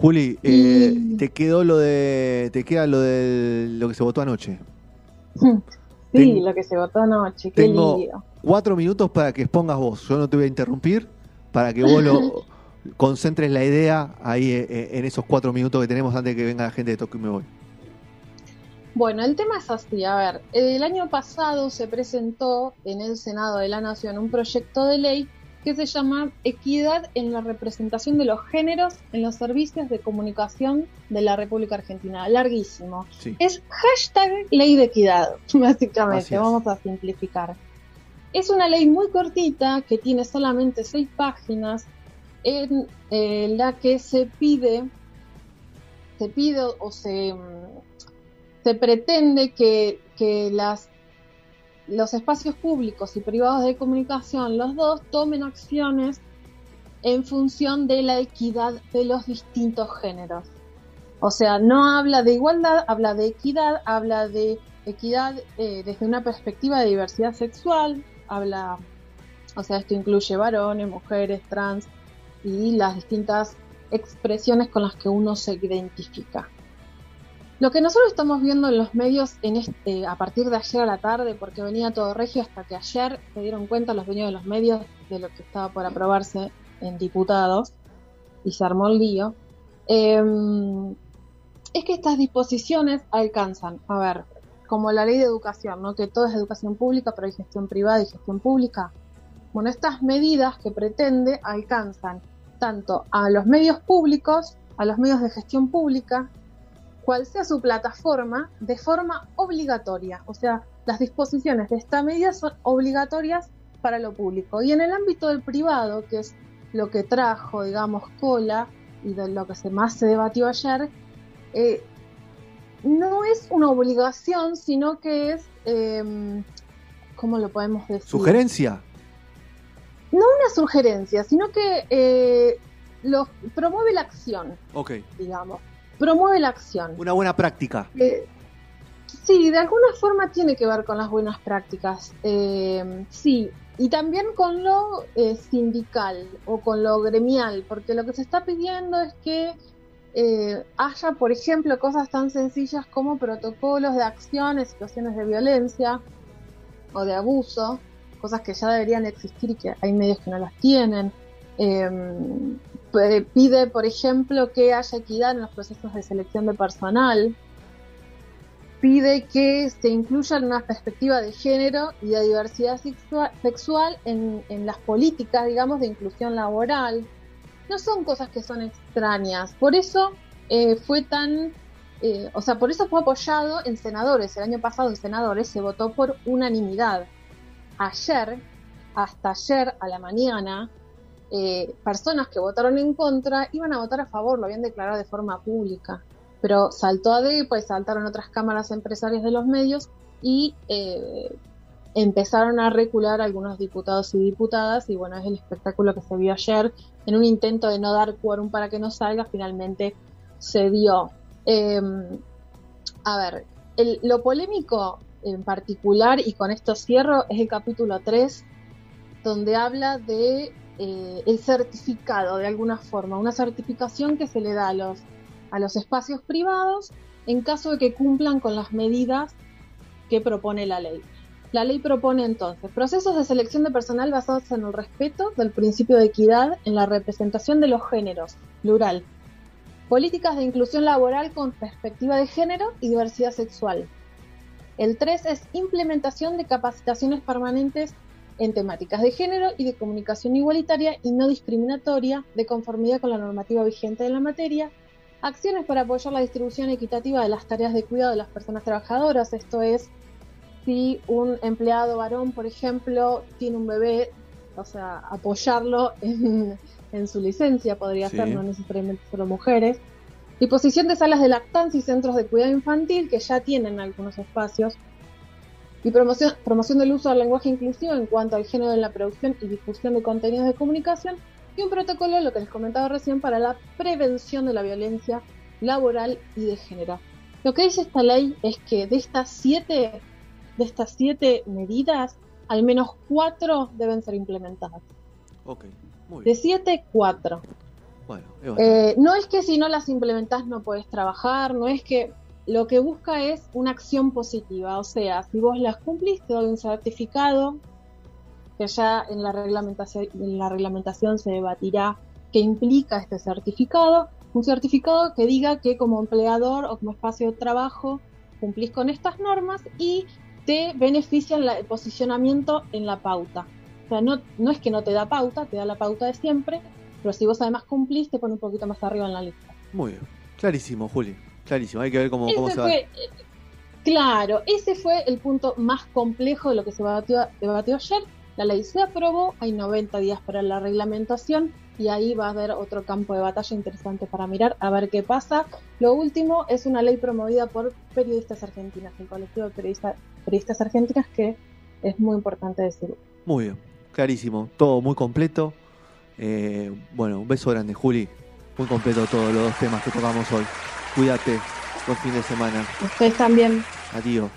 Juli, eh, te quedó lo de, te queda lo de lo que se votó anoche. Sí, lo que se votó anoche, qué tengo lío. cuatro minutos para que expongas vos. Yo no te voy a interrumpir, para que vos lo concentres la idea ahí eh, eh, en esos cuatro minutos que tenemos antes de que venga la gente de Toque y me voy. Bueno, el tema es así. A ver, el año pasado se presentó en el Senado de la Nación un proyecto de ley que se llama Equidad en la representación de los géneros en los servicios de comunicación de la República Argentina. Larguísimo. Sí. Es hashtag ley de equidad, básicamente. Vamos a simplificar. Es una ley muy cortita que tiene solamente seis páginas en eh, la que se pide, se pide o se, mm, se pretende que, que las, los espacios públicos y privados de comunicación, los dos, tomen acciones en función de la equidad de los distintos géneros. O sea, no habla de igualdad, habla de equidad, habla de equidad eh, desde una perspectiva de diversidad sexual, habla, o sea, esto incluye varones, mujeres, trans y las distintas expresiones con las que uno se identifica. Lo que nosotros estamos viendo en los medios en este, a partir de ayer a la tarde, porque venía todo regio hasta que ayer se dieron cuenta los dueños de los medios de lo que estaba por aprobarse en diputados y se armó el lío, eh, es que estas disposiciones alcanzan, a ver, como la ley de educación, ¿no? que todo es educación pública, pero hay gestión privada y gestión pública. Bueno, estas medidas que pretende alcanzan tanto a los medios públicos, a los medios de gestión pública, cual sea su plataforma, de forma obligatoria. O sea, las disposiciones de esta medida son obligatorias para lo público. Y en el ámbito del privado, que es lo que trajo, digamos, cola y de lo que se más se debatió ayer, eh, no es una obligación, sino que es, eh, ¿cómo lo podemos decir? ¿Sugerencia? No una sugerencia, sino que eh, lo, promueve la acción, Ok. digamos. Promueve la acción. Una buena práctica. Eh, sí, de alguna forma tiene que ver con las buenas prácticas. Eh, sí, y también con lo eh, sindical o con lo gremial, porque lo que se está pidiendo es que eh, haya, por ejemplo, cosas tan sencillas como protocolos de acción en situaciones de violencia o de abuso, cosas que ya deberían existir y que hay medios que no las tienen. Eh, pide, por ejemplo, que haya equidad en los procesos de selección de personal. Pide que se incluya una perspectiva de género y de diversidad sexua- sexual en, las políticas, digamos, de inclusión laboral. No son cosas que son extrañas. Por eso eh, fue tan, eh, o sea, por eso fue apoyado en senadores. El año pasado en senadores se votó por unanimidad. Ayer, hasta ayer a la mañana, eh, personas que votaron en contra iban a votar a favor, lo habían declarado de forma pública. Pero saltó a DEPA y saltaron otras cámaras empresarias de los medios y eh, empezaron a recular algunos diputados y diputadas. Y bueno, es el espectáculo que se vio ayer. En un intento de no dar quórum para que no salga, finalmente se dio. Eh, a ver, lo polémico en particular, y con esto cierro, es el capítulo 3, donde habla de eh, el certificado de alguna forma, una certificación que se le da a los, a los espacios privados en caso de que cumplan con las medidas que propone la ley. La ley propone entonces procesos de selección de personal basados en el respeto del principio de equidad en la representación de los géneros, plural. Políticas de inclusión laboral con perspectiva de género y diversidad sexual. El 3 es implementación de capacitaciones permanentes en temáticas de género y de comunicación igualitaria y no discriminatoria de conformidad con la normativa vigente de la materia. Acciones para apoyar la distribución equitativa de las tareas de cuidado de las personas trabajadoras. Esto es, si un empleado varón, por ejemplo, tiene un bebé, o sea, apoyarlo en, en su licencia podría Sí. ser, no necesariamente solo mujeres. Disposición de salas de lactancia y centros de cuidado infantil que ya tienen algunos espacios. Y promoción, promoción del uso del lenguaje inclusivo en cuanto al género en la producción y difusión de contenidos de comunicación. Y un protocolo, lo que les comentaba recién, para la prevención de la violencia laboral y de género. Lo que dice esta ley es que de estas siete, de estas siete medidas, al menos cuatro deben ser implementadas. Ok, muy De bien. siete, cuatro. Bueno, es. Eh, no es que si no las implementás no podés trabajar, no es que lo que busca es una acción positiva, o sea, si vos las cumplís te doy un certificado que ya en la reglamentación, en la reglamentación se debatirá qué implica este certificado, un certificado que diga que como empleador o como espacio de trabajo cumplís con estas normas y te benefician la- el posicionamiento en la pauta. O sea, no, no es que no te da pauta, te da la pauta de siempre, pero si vos además cumplís, te pone un poquito más arriba en la lista. Muy bien. Clarísimo, Juli. Clarísimo. Hay que ver cómo, cómo se va. fue, eh, claro, ese fue el punto más complejo de lo que se debatió, debatió ayer. La ley se aprobó, hay 90 días para la reglamentación y ahí va a haber otro campo de batalla interesante para mirar, a ver qué pasa. Lo último es una ley promovida por periodistas argentinas, el colectivo de periodista- periodistas argentinas, que es muy importante decirlo. Muy bien. Clarísimo. Todo muy completo. Eh, bueno, un beso grande, Juli. Muy completo todos los dos temas que tocamos hoy. Cuídate. Buen fin de semana. Ustedes también. Adiós.